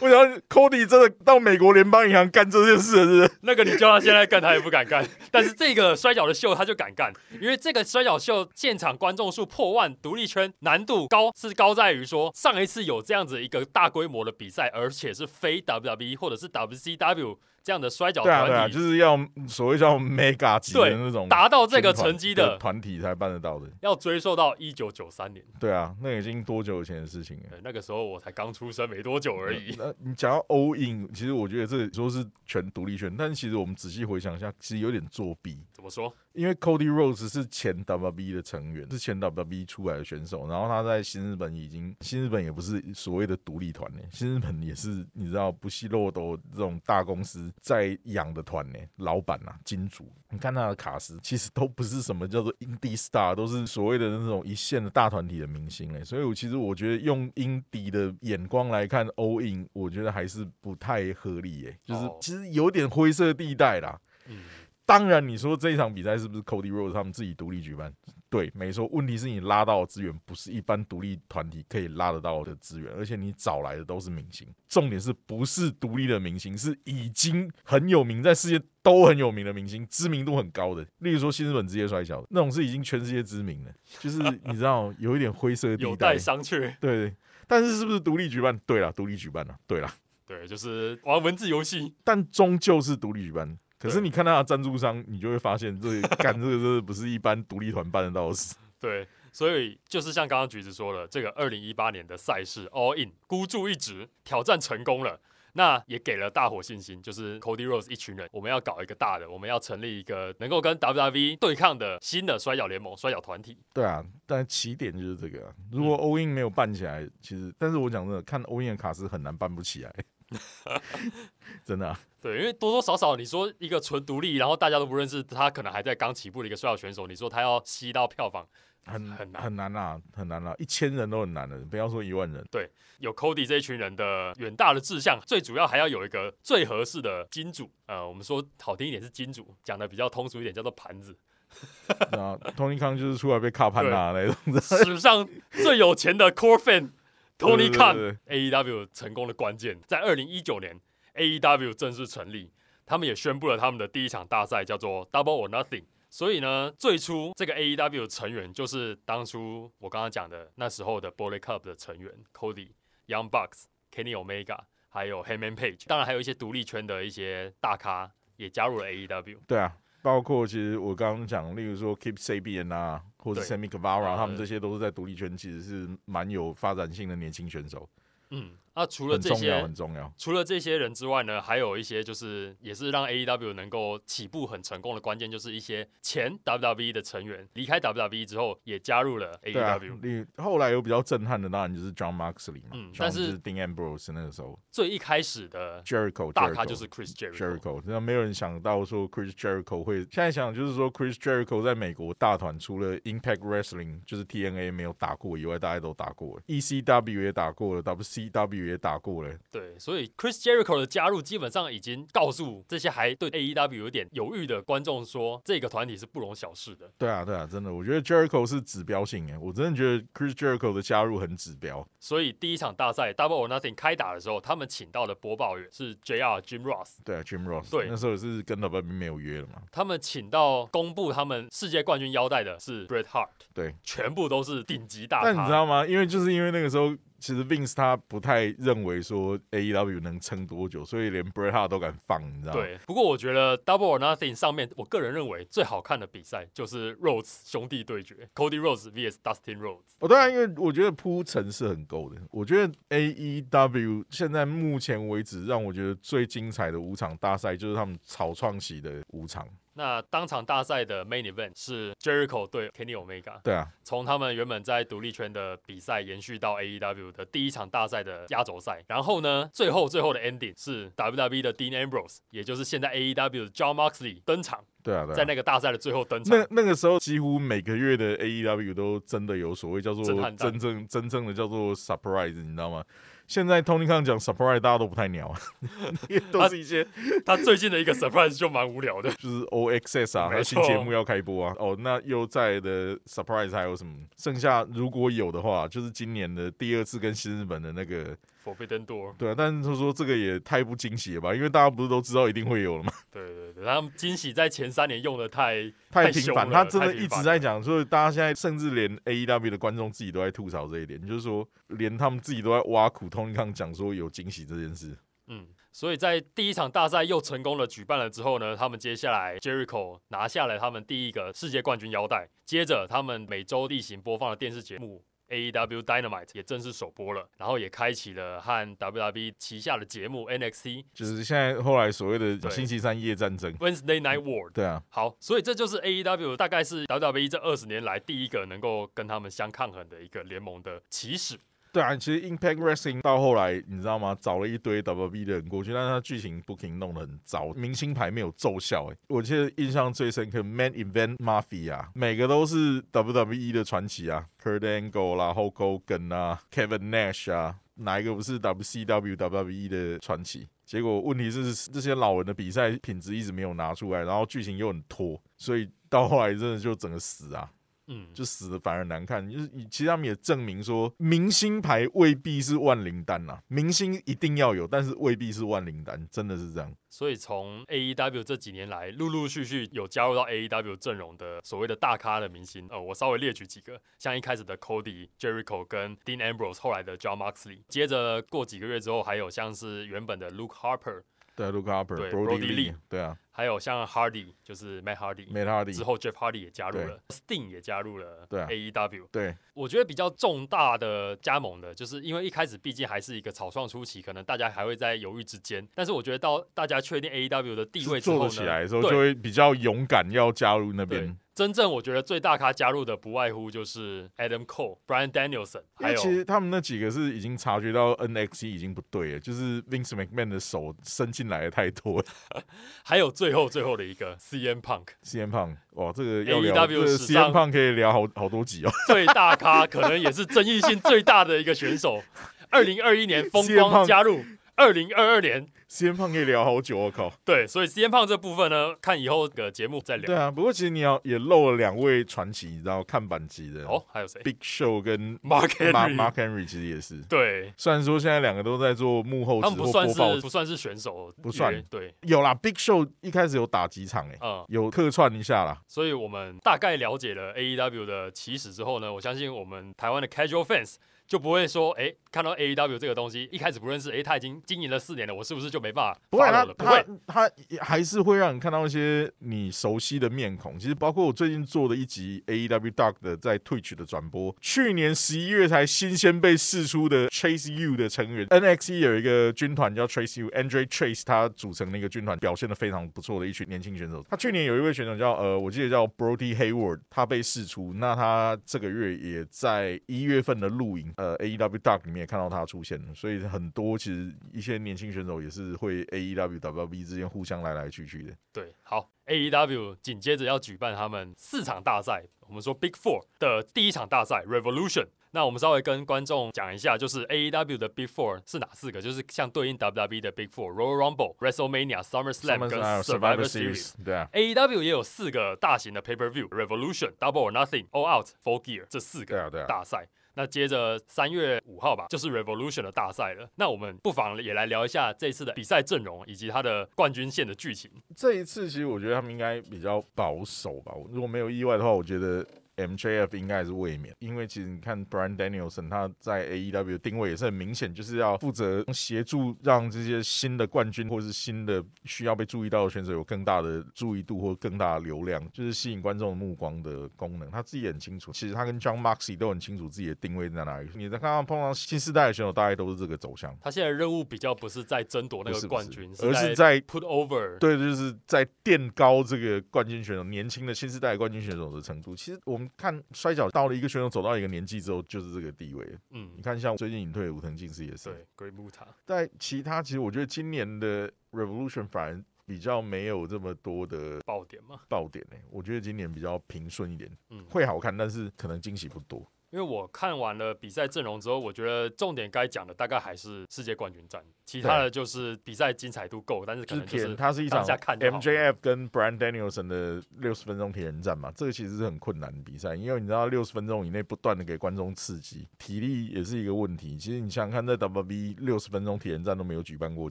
我想 Cody 真的到美国联邦银行干这件事了，是不是？那个你叫他现在干，他也不敢干。但是这个摔跤的秀他就敢干，因为这个摔跤秀现场观众数破万，独立圈难度高是高在于说上一次有这样子一个大规模的比赛，而且是非 WWE 或者是 C W。这样的摔跤对啊对啊，团体，就是要所谓叫 mega 级的那种达到这个成绩的团体才办得到的。要追溯到一九九三年。对啊，那已经多久以前的事情了？对，那个时候我才刚出生没多久而已。那你讲到 all in，其实我觉得这说是全独立圈，但其实我们仔细回想一下，其实有点作弊。怎么说？因为 Cody Rose 是前 WWE 的成员，是前 WWE 出来的选手，然后他在新日本已经，新日本也不是所谓的独立团呢，新日本也是你知道不惜漏斗这种大公司在养的团呢，老板啊金主，你看他的卡司其实都不是什么叫做 indie star，都是所谓的那种一线的大团体的明星哎，所以我其实我觉得用 indie 的眼光来看 all in，我觉得还是不太合理哎，就是哦。其实有点灰色地带啦。嗯，当然，你说这一场比赛是不是 Cody Rhodes 他们自己独立举办？对，没错。问题是你拉到的资源不是一般独立团体可以拉得到的资源，而且你找来的都是明星。重点是不是独立的明星，是已经很有名，在世界都很有名的明星，知名度很高的。例如说新日本职业摔跤那种是已经全世界知名的，就是你知道有一点灰色地带有待。商榷。对，但是是不是独立举办？对了，独立举办了。对了。对，就是玩文字游戏。但终究是独立举办。可是你看他的赞助商，你就会发现这干这个这个不是一般独立团办得到的事。对，所以就是像刚刚橘子说的，这个二零一八年的赛事 All In 孤注一掷，挑战成功了。那也给了大伙信心，就是 Cody Rose 一群人，我们要搞一个大的，我们要成立一个能够跟 WWE 对抗的新的摔跤联盟、摔跤团体。对啊，但起点就是这个啊、如果 all in 没有办起来，其实，但是我讲真的，看 all in 的卡斯很难办不起来，真的啊、对，因为多多少少你说一个纯独立，然后大家都不认识他，可能还在刚起步的一个摔跤选手，你说他要吸到票房，很很难很难啊，很难啊，一千人都很难的，不要说一万人。对有 Cody 这一群人的远大的志向，最主要还要有一个最合适的金主。呃，我们说好听一点是金主，讲的比较通俗一点叫做盘子。然后 Tony 康就是出来被卡潘纳那种，史上最有钱的 Core Fan 对 Tony 对 Khan 对 AEW 成功的关键，在二零一九年 AEW 正式成立，他们也宣布了他们的第一场大赛叫做 Double or Nothing。所以呢，最初这个 AEW 的成员就是当初我刚刚讲的那时候的 Bullet Club 的成员 Cody、Young Bucks、Kenny Omega，还有 Heyman Page，当然还有一些独立圈的一些大咖也加入了 E AEW。对啊，包括其实我刚刚讲，例如说 Keep Sabian 啊，或者对。Sammy Guevara，呃他们这些都是在独立圈其实是蛮有发展性的年轻选手，嗯，那除了这很重要，些很重要。除了这些人之外呢，还有一些就是也是让 AEW 能够起步很成功的关键，就是一些前 WWE 的成员离开 WWE 之后，也加入了对啊 AEW。，你后来有比较震撼的，当然就是 John Moxley 嘛，嗯但是就是 Dean Ambrose 那个时候最一开始的，Jericho 大咖就是 Chris Jericho。Jericho，那没有人想到说 Chris Jericho 会，现在想就是说 Chris Jericho 在美国大团除了 Impact Wrestling 就是 TNA 没有打过以外，大家都打过了，ECW 也打过了，WCW 也打过了，对，所以 Chris Jericho 的加入基本上已经告诉这些还对 AEW 有点犹豫的观众说，这个团体是不容小视的。对啊对啊，真的，我觉得 Jericho 是指标性诶，我真的觉得 Chris Jericho 的加入很指标，所以第一场大赛 Double or Nothing 开打的时候，他们请到的播报员是 JR Jim Ross。对啊，Jim Ross，对那时候也是跟 WWE 没有约了嘛，他们请到公布他们世界冠军腰带的是 Bret Hart，对，全部都是顶级大咖。但你知道吗？因为就是因为那个时候，其实 Vince 他不太认为说 AEW 能撑多久，所以连 Bret Hart 都敢放，你知道吗？对，不过我觉得 Double or Nothing 上面，我个人认为最好看的比赛就是 Rhodes 兄弟对决，Cody Rhodes vs Dustin Rhodes。哦，对啊，因为我觉得铺陈是很够的。我觉得 AEW 现在目前为止让我觉得最精彩的五场大赛，就是他们草创期的五场。那当场大赛的 Main Event 是 Jericho 对 Kenny Omega，对啊，从他们原本在独立圈的比赛延续到 AEW 的第一场大赛的压轴赛，然后呢，最后最后的 ending 是 WWE 的 Dean Ambrose，也就是现在 AEW 的 John Moxley 登场，对啊，对在啊。那个大赛的最后登场。那那个时候，几乎每个月的 AEW 都真的有所谓叫做真正真正的叫做 surprise，你知道吗？现在 Tony Khan 讲 surprise，大家都不太鸟，都是一些 他最近的一个 surprise 就蛮无聊的。就是 OXS 啊，没还有新错节目要开播啊。哦，那又在的 surprise 还有什么？剩下如果有的话，就是今年的第二次跟新日本的那个，Forbidden Door，对啊。但是他说这个也太不惊喜了吧？因为大家不是都知道一定会有了吗？对对对，他们惊喜在前三年用的太太频繁，他真的一直在讲，所以大家现在甚至连 AEW 的观众自己都在吐槽这一点，就是说连他们自己都在挖苦 Tony Khan 讲说有惊喜这件事。嗯，所以在第一场大赛又成功的举办了之后呢，他们接下来 Jericho 拿下了他们第一个世界冠军腰带，接着他们每周例行播放的电视节目。AEW Dynamite 也正式首播了，然后也开启了和 WWE 旗下的节目 NXT，就是现在后来所谓的星期三夜战争。Wednesday Night War。对啊，好，所以这就是 AEW 大概是 WWE 这二十年来第一个能够跟他们相抗衡的一个联盟的起始。对啊，其实 Impact Wrestling 到后来，你知道吗？找了一堆 WWE 的人过去，但是他剧情 booking 弄得很糟，明星牌没有奏效。哎，我记得印象最深刻，Man Event Mafia，每个都是 WWE 的传奇啊，Kurt Angle 啦，Hulk Hogan 啊，Kevin Nash 啊，哪一个不是 WCW WWE 的传奇？结果问题是这些老人的比赛品质一直没有拿出来，然后剧情又很拖，所以到后来真的就整个死啊。嗯，就死的反而难看。就是其实他们也证明说，明星牌未必是万灵丹呐、明星一定要有，但是未必是万灵丹，真的是这样。所以从 AEW 这几年来，陆陆续续有加入到 AEW 阵容的所谓的大咖的明星，呃，我稍微列举几个，像一开始的 Cody、Jericho 跟 Dean Ambrose，后来的 John Moxley，接着过几个月之后，还有像是原本的 Luke Harper，对啊，Luke Harper、对 Brody Brody Lee，Lee 对啊还有像 Hardy，就是 Matt Hardy。，Matt Hardy，之后，Jeff Hardy 也加入了，Sting 也加入了对啊 AEW。对我觉得比较重大的加盟的，就是因为一开始毕竟还是一个草创初期，可能大家还会在犹豫之间。但是我觉得到大家确定 AEW 的地位之后呢，做起来的时候，对就会比较勇敢要加入那对边。，真正我觉得最大咖加入的不外乎就是 Adam Cole、Brian Danielson，还有其实他们那几个是已经察觉到 NXT 已经不对了，就是 Vince McMahon 的手伸进来的太多了。还有最后最后的一个 CM Punk CM Punk，哇，这个要聊 AEW 这个 CM Punk 可以聊好好多集哦。最大咖，可能也是争议性最大的一个选手。二零二一年风光加入，二零二二年 CM Punk 可以聊好久，我靠。对，所以 CM Punk 这部分呢，看以后的节目再聊。对啊，不过其实你要也漏了两位传奇，你知道看板级的哦，还有谁 Big Show 跟？Mark Mark Henry，Mark Henry 其实也是。对，虽然说现在两个都在做幕后他们不算是，不算是选手，不算对，有啦，Big Show 一开始有打几场诶、嗯。有客串一下啦。所以我们大概了解了 AEW 的起始之后呢，我相信我们台湾的 casual fans 就不会说，哎，看到 AEW 这个东西一开始不认识，哎，他已经经营了四年了，我是不是就没办法不会，他 follow 了？不会他，他还是会让你看到一些你熟悉的面孔。其实包括我最近做的一集 AEW Dark 的在 Twitch 的转播，去年十一月才新鲜被试出的 Chase U 的成员 N X E 有一个军团叫 Chase U，Andre Chase 他组成的一个军团，表现的非常不错的一群年轻选手。他去年有一位选手叫呃，我记得叫 Brody Hayward，他被试出，那他这个月也在一月份的录影，呃 AEW Dark 里面也看到他出现了，所以很多其实一些年轻选手也是会 AEW、WB 之间互相来来去去的。对，好，AEW 紧接着要举办他们四场大赛，我们说 Big Four 的第一场大赛 Revolution。那我们稍微跟观众讲一下，就是 AEW 的 Big Four 是哪四个？就是像对应 WWE 的 Big Four：Royal Rumble、WrestleMania、SummerSlam 跟 Survivor Series。对啊，AEW 也有四个大型的 Pay Per View Revolution、Double or Nothing、All Out、Full Gear 这四个对啊，对啊。大赛。那接着三月五号吧，就是 Revolution 的大赛了。那我们不妨也来聊一下这次的比赛阵容以及它的冠军线的剧情。这一次其实我觉得他们应该比较保守吧，如果没有意外的话，我觉得 MJF 应该还是卫冕，因为其实你看 Brian Danielson 他在 AEW 的定位也是很明显，就是要负责协助让这些新的冠军或是新的需要被注意到的选手有更大的注意度或更大的流量，就是吸引观众的目光的功能。他自己也很清楚，其实他跟 John Moxley 都很清楚自己的定位在哪里。你在看到碰到新时代的选手，大概都是这个走向。他现在任务比较不是在争夺那个不是不是冠军，而是在 put over。对，就是在垫高这个冠军选手年轻的新时代冠军选手的程度。其实我们看摔跤到了一个选手走到一个年纪之后，就是这个地位。嗯你，看，像最近隐退的武藤敬司也是。对，Great Muta。在其他，其实我觉得今年的 Revolution 反而比较没有这么多的爆点嘛，爆点呢、我觉得今年比较平顺一点，嗯，会好看，但是可能惊喜不多。因为我看完了比赛阵容之后，我觉得重点该讲的大概还是世界冠军战，其他的就是比赛精彩度够，但是可能就是它是一场 MJF 跟 Brian Danielson 的六十分钟铁人战嘛，这个其实是很困难的比赛，因为你知道六十分钟以内不断的给观众刺激，体力也是一个问题。其实你想想看，在 WB 六十分钟铁人战都没有举办过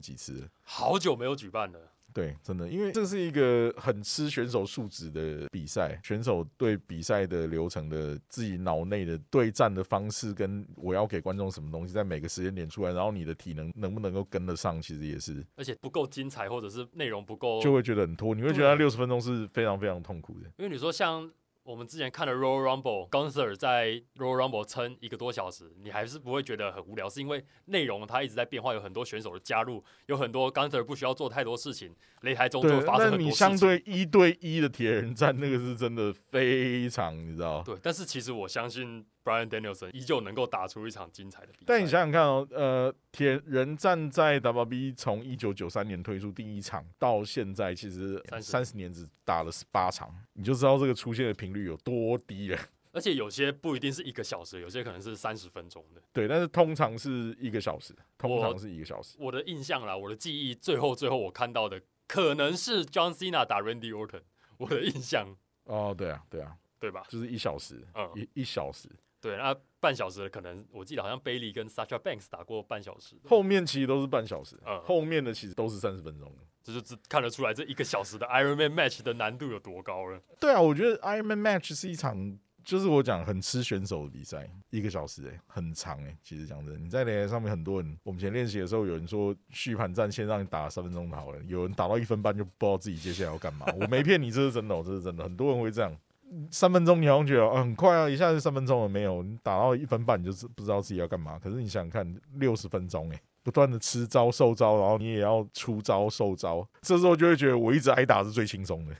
几次，好久没有举办了。对，真的，因为这是一个很吃选手素质的比赛，选手对比赛的流程的自己脑内的对战的方式，跟我要给观众什么东西，在每个时间点出来，然后你的体能能不能够跟得上，其实也是而且不够精彩，或者是内容不够，就会觉得很拖，你会觉得六十分钟是非常非常痛苦的。因为你说像我们之前看的 Royal Rumble，Gunther 在 Royal Rumble 撑一个多小时，你还是不会觉得很无聊，是因为内容它一直在变化，有很多选手的加入，有很多 Gunther 不需要做太多事情，擂台中就对，发生很多事情相。对一对一的铁人战，那个是真的非常，你知道。对，但是其实我相信 Brian Danielson 依旧能够打出一场精彩的比赛。但你想想看哦，呃，铁人站在 WB 从一九九三年推出第一场到现在，其实30三十年只打了十八场，你就知道这个出现的频率有多低了。而且有些不一定是一个小时，有些可能是三十分钟的。对，但是通常是一个小时，通常是一个小时。我的印象啦，我的记忆，最后最后我看到的可能是 John Cena 打 Randy Orton，我的印象，哦，对啊，对啊，对吧？就是一小时，嗯，一一小时。对，那半小时的可能我记得好像 Bailey 跟 Sacha Banks 打过半小时的，后面其实都是半小时，嗯后面的其实都是三十分钟。这就只看得出来这一个小时的 Iron Man match 的难度有多高了。对啊，我觉得 Ironman Match 是一场，就是我讲很吃选手的比赛，一个小时哎、很长哎、其实讲真的，你在擂台上面很多人，我们以前练习的时候，有人说续盘战先让你打三分钟好了，有人打到一分半就不知道自己接下来要干嘛。我没骗你，这是真的、哦，这是真的，很多人会这样。三分钟你好像觉得、很快啊，一下就三分钟了，没有，你打到一分半你就是不知道自己要干嘛。可是你想想看，六十分钟哎、不断的吃招受招，然后你也要出招受招，这时候就会觉得我一直挨打是最轻松的。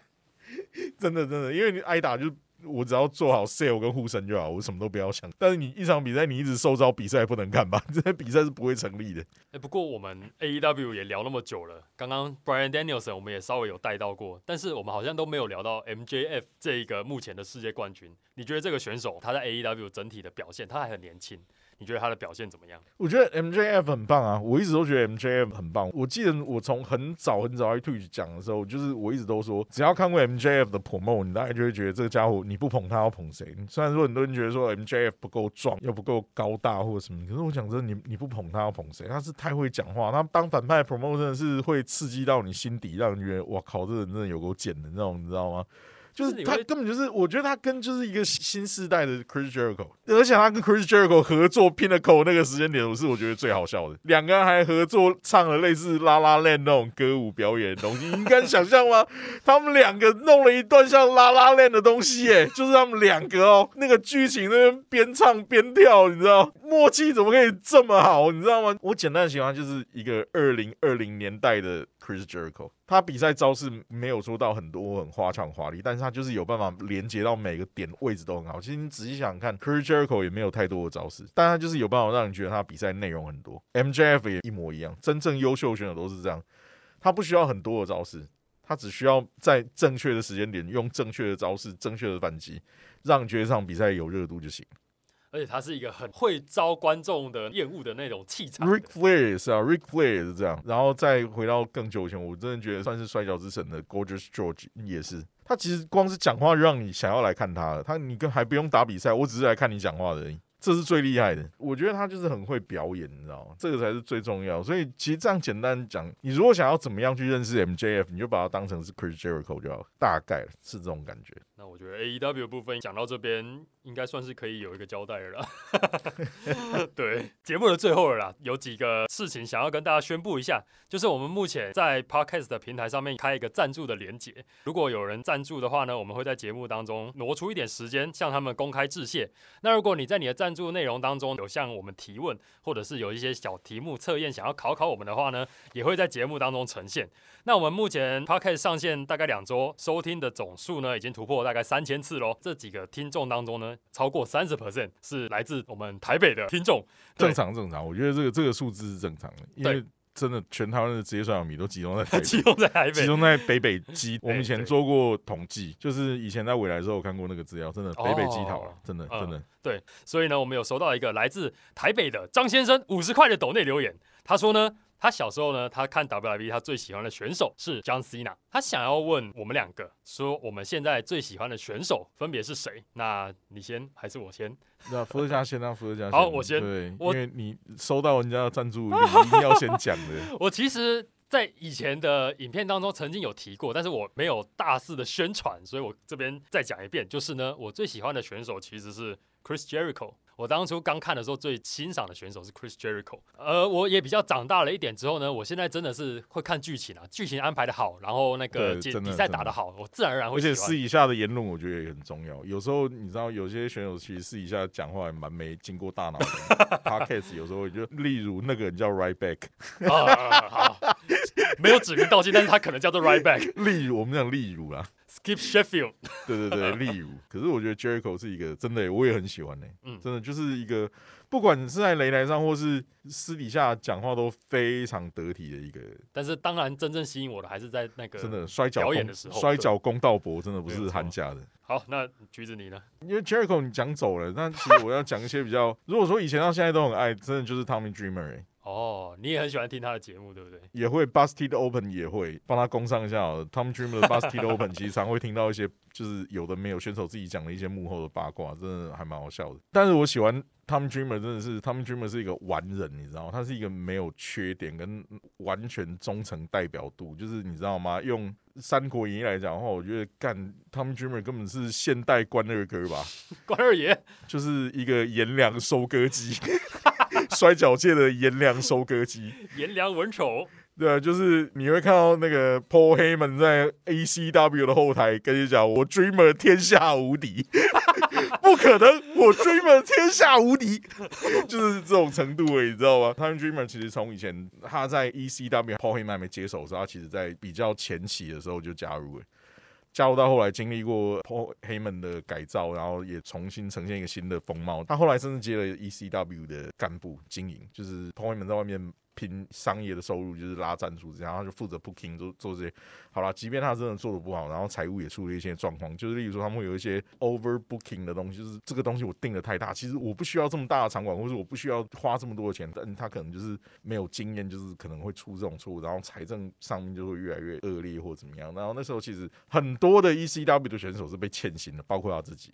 真的真的，因为你挨打就我只要做好 sale 跟护身就好，我什么都不要想。但是你一场比赛你一直受招，比赛不能干吧？这些比赛是不会成立的。哎、不过我们 AEW 也聊那么久了，刚刚 Brian Danielson 我们也稍微有带到过，但是我们好像都没有聊到 MJF 这一个目前的世界冠军。你觉得这个选手他在 AEW 整体的表现，他还很年轻，你觉得他的表现怎么样？我觉得 MJF 很棒啊，我一直都觉得 MJF 很棒。我记得我从很早很早在 Twitch 讲的时候，就是我一直都说，只要看过 MJF 的 promo，你大概就会觉得这个家伙你不捧他要捧谁？虽然说很多人觉得说 MJF 不够壮，又不够高大或者什么，可是我讲真的，你你不捧他要捧谁？他是太会讲话，他当反派 promo 真的是会刺激到你心底，让你觉得哇靠，这人真的有够贱的那种，你知道吗？就是他根本就是，我觉得他跟就是一个新世代的 Chris Jericho，而且他跟 Chris Jericho 合作 Pinnacle 那个时间点，我是我觉得最好笑的。两个人还合作唱了类似拉拉链那种歌舞表演的东西，你敢想象吗？他们两个弄了一段像拉拉链的东西，耶，就是他们两个哦，那个剧情那边边唱边跳，你知道默契怎么可以这么好？你知道吗？我简单的形容就是一个二零二零年代的 Chris Jericho，他比赛招式没有说到很多很花俏华丽，但是他就是有办法连接到每个点位置都很好。其实你仔细想想看，Chris Jericho 也没有太多的招式，但他就是有办法让你觉得他比赛内容很多。MJF 也一模一样，真正优秀选手都是这样，他不需要很多的招式，他只需要在正确的时间点用正确的招式、正确的反击，让你觉得这场比赛有热度就行。而且他是一个很会招观众的厌恶的那种气场。Rick Flair 也是啊，Rick Flair 也是这样。然后再回到更久以前，我真的觉得算是摔跤之神的 Gorgeous George 也是。他其实光是讲话让你想要来看他了。他你跟还不用打比赛，我只是来看你讲话而已。这是最厉害的，我觉得他就是很会表演，你知道吗？这个才是最重要。所以其实这样简单讲，你如果想要怎么样去认识 MJF，你就把他当成是 Chris Jericho 就好，大概是这种感觉。那我觉得 AEW 部分讲到这边，应该算是可以有一个交代了啦。对，节目的最后了啦，有几个事情想要跟大家宣布一下，就是我们目前在 Podcast 的平台上面开一个赞助的连结，如果有人赞助的话呢，我们会在节目当中挪出一点时间向他们公开致谢。那如果你在你的赞助内容当中有向我们提问，或者是有一些小题目测验想要考考我们的话呢，也会在节目当中呈现。那我们目前 Podcast 上线大概两周，收听的总数呢已经突破大概三千次喽。这几个听众当中呢，超过三十 percent 是来自我们台北的听众。正常正常，我觉得这个这个数字是正常的，因为真的全台湾的职业摔跤迷都 集中在台北。集中在台北集，中在北北基，我们以前做过统计，就是以前在未来的时候有看过那个资料，真的北北基桃了哦，真的嗯真的。对，所以呢，我们有收到一个来自台北的张先生五十块的抖内留言，他说呢。他小时候呢，他看 WWE，他最喜欢的选手是 John Cena。他想要问我们两个，说我们现在最喜欢的选手分别是谁？那你先还是我先？那伏特加先啊，伏特加先。好我先对，因我为你收到人家的赞助，你一定要先讲的。我其实，在以前的影片当中曾经有提过，但是我没有大肆的宣传，所以我这边再讲一遍，就是呢，我最喜欢的选手其实是 Chris Jericho。我当初刚看的时候，最欣赏的选手是 Chris Jericho。呃，我也比较长大了一点之后呢，我现在真的是会看剧情啊，剧情安排的好，然后那个比比赛打的好，我自然而然会。而且私底下的言论，我觉得也很重要。有时候你知道，有些选手其实私底下讲话还蛮没经过大脑的。Podcast 有时候就例如那个人叫 Right Back，好，没有指名道姓，但是他可能叫做 Right Back。例如我们讲例如啦。Skip Sheffield，对对对，例如，可是我觉得 Jericho 是一个真的，我也很喜欢呢。嗯，真的就是一个，不管是在擂台上或是私底下讲话都非常得体的一个。但是当然，真正吸引我的还是在那个真的摔跤表演的时候，摔跤公道博真的不是寒假的。好，那橘子你呢？因为 Jericho 你讲走了，那其实我要讲一些比较，如果说以前到现在都很爱，真的就是 Tommy Dreamer 哎。哦，你也很喜欢听他的节目，对不对？也会 Busted Open 也会帮他攻上一下。Tom Dreamer 的 Busted Open 其实常会听到一些，就是有的没有选手自己讲的一些幕后的八卦，真的还蛮好笑的。但是我喜欢 Tom Dreamer，真的是 Tom Dreamer 是一个完人，你知道吗？他是一个没有缺点跟完全忠诚代表度，就是你知道吗？用《三国演义》来讲的话，我觉得干 Tom Dreamer 根本是现代关二哥吧？关二爷就是一个颜良收割机。摔跤界的颜良收割机，颜良文丑，对啊，就是你会看到那个 Paul Heyman 在 ACW 的后台跟你讲，我 Dreamer 天下无敌，不可能，我 Dreamer 天下无敌，就是这种程度诶，你知道吗？他们 Dreamer 其实从以前他在 ECW Paul Heyman 没接手的时候，他其实在比较前期的时候就加入了。加入到后来，经历过 poemon 的改造，然后也重新呈现一个新的风貌。他后来甚至接了 ECW 的干部经营，就是 poemon 在外面。凭商业的收入就是拉赞助，然后就负责 booking 做做这些。好了，即便他真的做的不好，然后财务也出了一些状况，就是例如说他们会有一些 over booking 的东西，就是这个东西我定的太大，其实我不需要这么大的场馆，或者我不需要花这么多的钱，但他可能就是没有经验，就是可能会出这种错误，然后财政上面就会越来越恶劣或怎么样。然后那时候其实很多的 ECW 的选手是被欠薪的，包括他自己。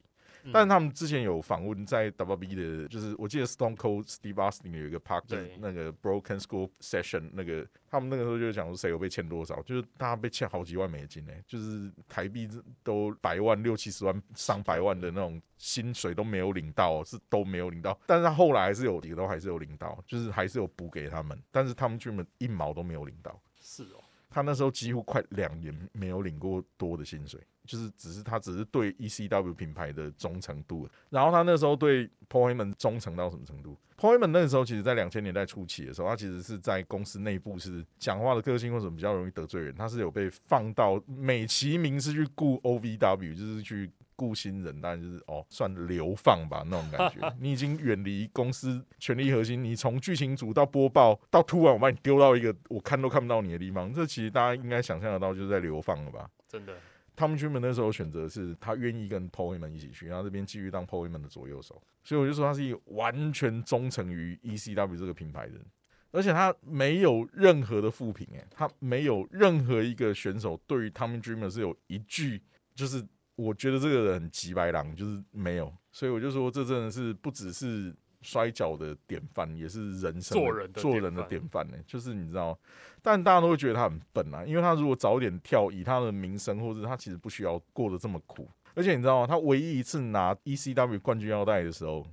但是他们之前有访问在 WB 的，就是我记得 Stone Cold Steve Austin 有一个 Park 那个 Broken School Session 那个，他们那个时候就讲说谁有被欠多少，就是大家被欠好几万美金呢，就是台币都百万六七十万上百万的那种薪水都没有领到，是都没有领到。但是他后来还是有几个都还是有领到，就是还是有补给他们，但是他们居然一毛都没有领到。是哦。他那时候几乎快两年没有领过多的薪水，就是只是他只是对 ECW 品牌的忠诚度。然后他那时候对 Poeman 忠诚到什么程度？Poeman 那时候其实，在两千年代初期的时候，他其实是在公司内部是讲话的个性或者比较容易得罪人，他是有被放到美其名是去雇 OVW，就是去。雇新人，当然就是哦，算流放吧那种感觉。你已经远离公司权力核心，你从剧情组到播报，到突然我把你丢到一个我看都看不到你的地方，这其实大家应该想象得到，就是在流放了吧？真的。他们军门那时候选择是他愿意跟 Paul Heyman 一起去，然后这边继续当 Paul Heyman 的左右手。所以我就说他是一个完全忠诚于 ECW 这个品牌的人，而且他没有任何的负评，哎，他没有任何一个选手对于他们 Dreamer 是有一句就是。我觉得这个人很急白狼，就是没有，所以我就说这真的是不只是摔跤的典范，也是人生做人做人的典范呢。就是你知道，但大家都会觉得他很笨啊，因为他如果早点跳，以他的名声，或者他其实不需要过得这么苦。而且你知道吗？他唯一一次拿 ECW 冠军腰带的时候，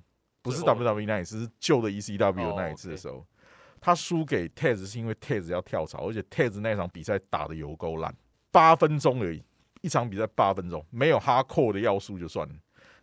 不是 WWE 那一次，是旧的 ECW 那一次的时候，他输给 Taz 是因为 Taz 要跳槽，而且 Taz 那场比赛打的有够烂，八分钟而已。一场比赛八分钟，没有哈扣的要素就算了，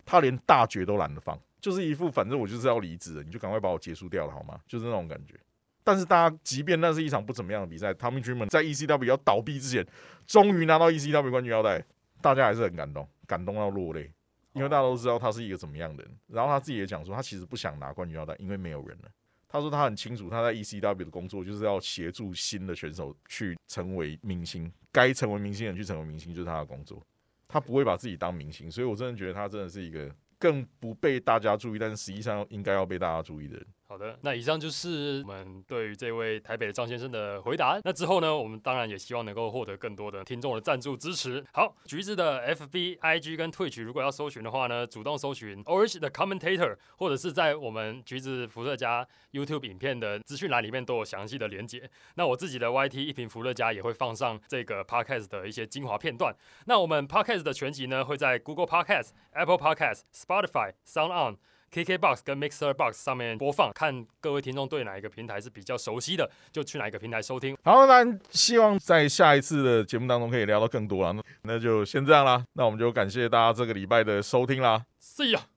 他连大绝都懒得放，就是一副反正我就是要离职了，你就赶快把我结束掉了好吗？就是那种感觉。但是大家即便那是一场不怎么样的比赛，Tommy Dreamer 在 ECW 要倒闭之前，终于拿到 ECW 冠军腰带，大家还是很感动，感动到落泪，因为大家都知道他是一个怎么样的人。然后他自己也讲说，他其实不想拿冠军腰带，因为没有人了。他说他很清楚，他在 ECW 的工作就是要协助新的选手去成为明星，该成为明星的人去成为明星，就是他的工作。他不会把自己当明星，所以我真的觉得他真的是一个更不被大家注意，但是实际上应该要被大家注意的人。好的，那以上就是我们对于这位台北的张先生的回答。那之后呢，我们当然也希望能够获得更多的听众的赞助支持。好，橘子的 FB、IG 跟 Twitch 如果要搜寻的话呢，主动搜寻 Orange 的 Commentator，或者是在我们橘子伏特加 YouTube 影片的资讯栏里面都有详细的连接。那我自己的 YT 一瓶伏特加也会放上这个 Podcast 的一些精华片段。那我们 Podcast 的全集呢，会在 Google Podcast、Apple Podcast、Spotify、Sound On。KKBox 跟 Mixer Box 上面播放，看各位听众对哪一个平台是比较熟悉的，就去哪一个平台收听。好，那希望在下一次的节目当中可以聊到更多了。那那就先这样啦，那我们就感谢大家这个礼拜的收听啦。See ya。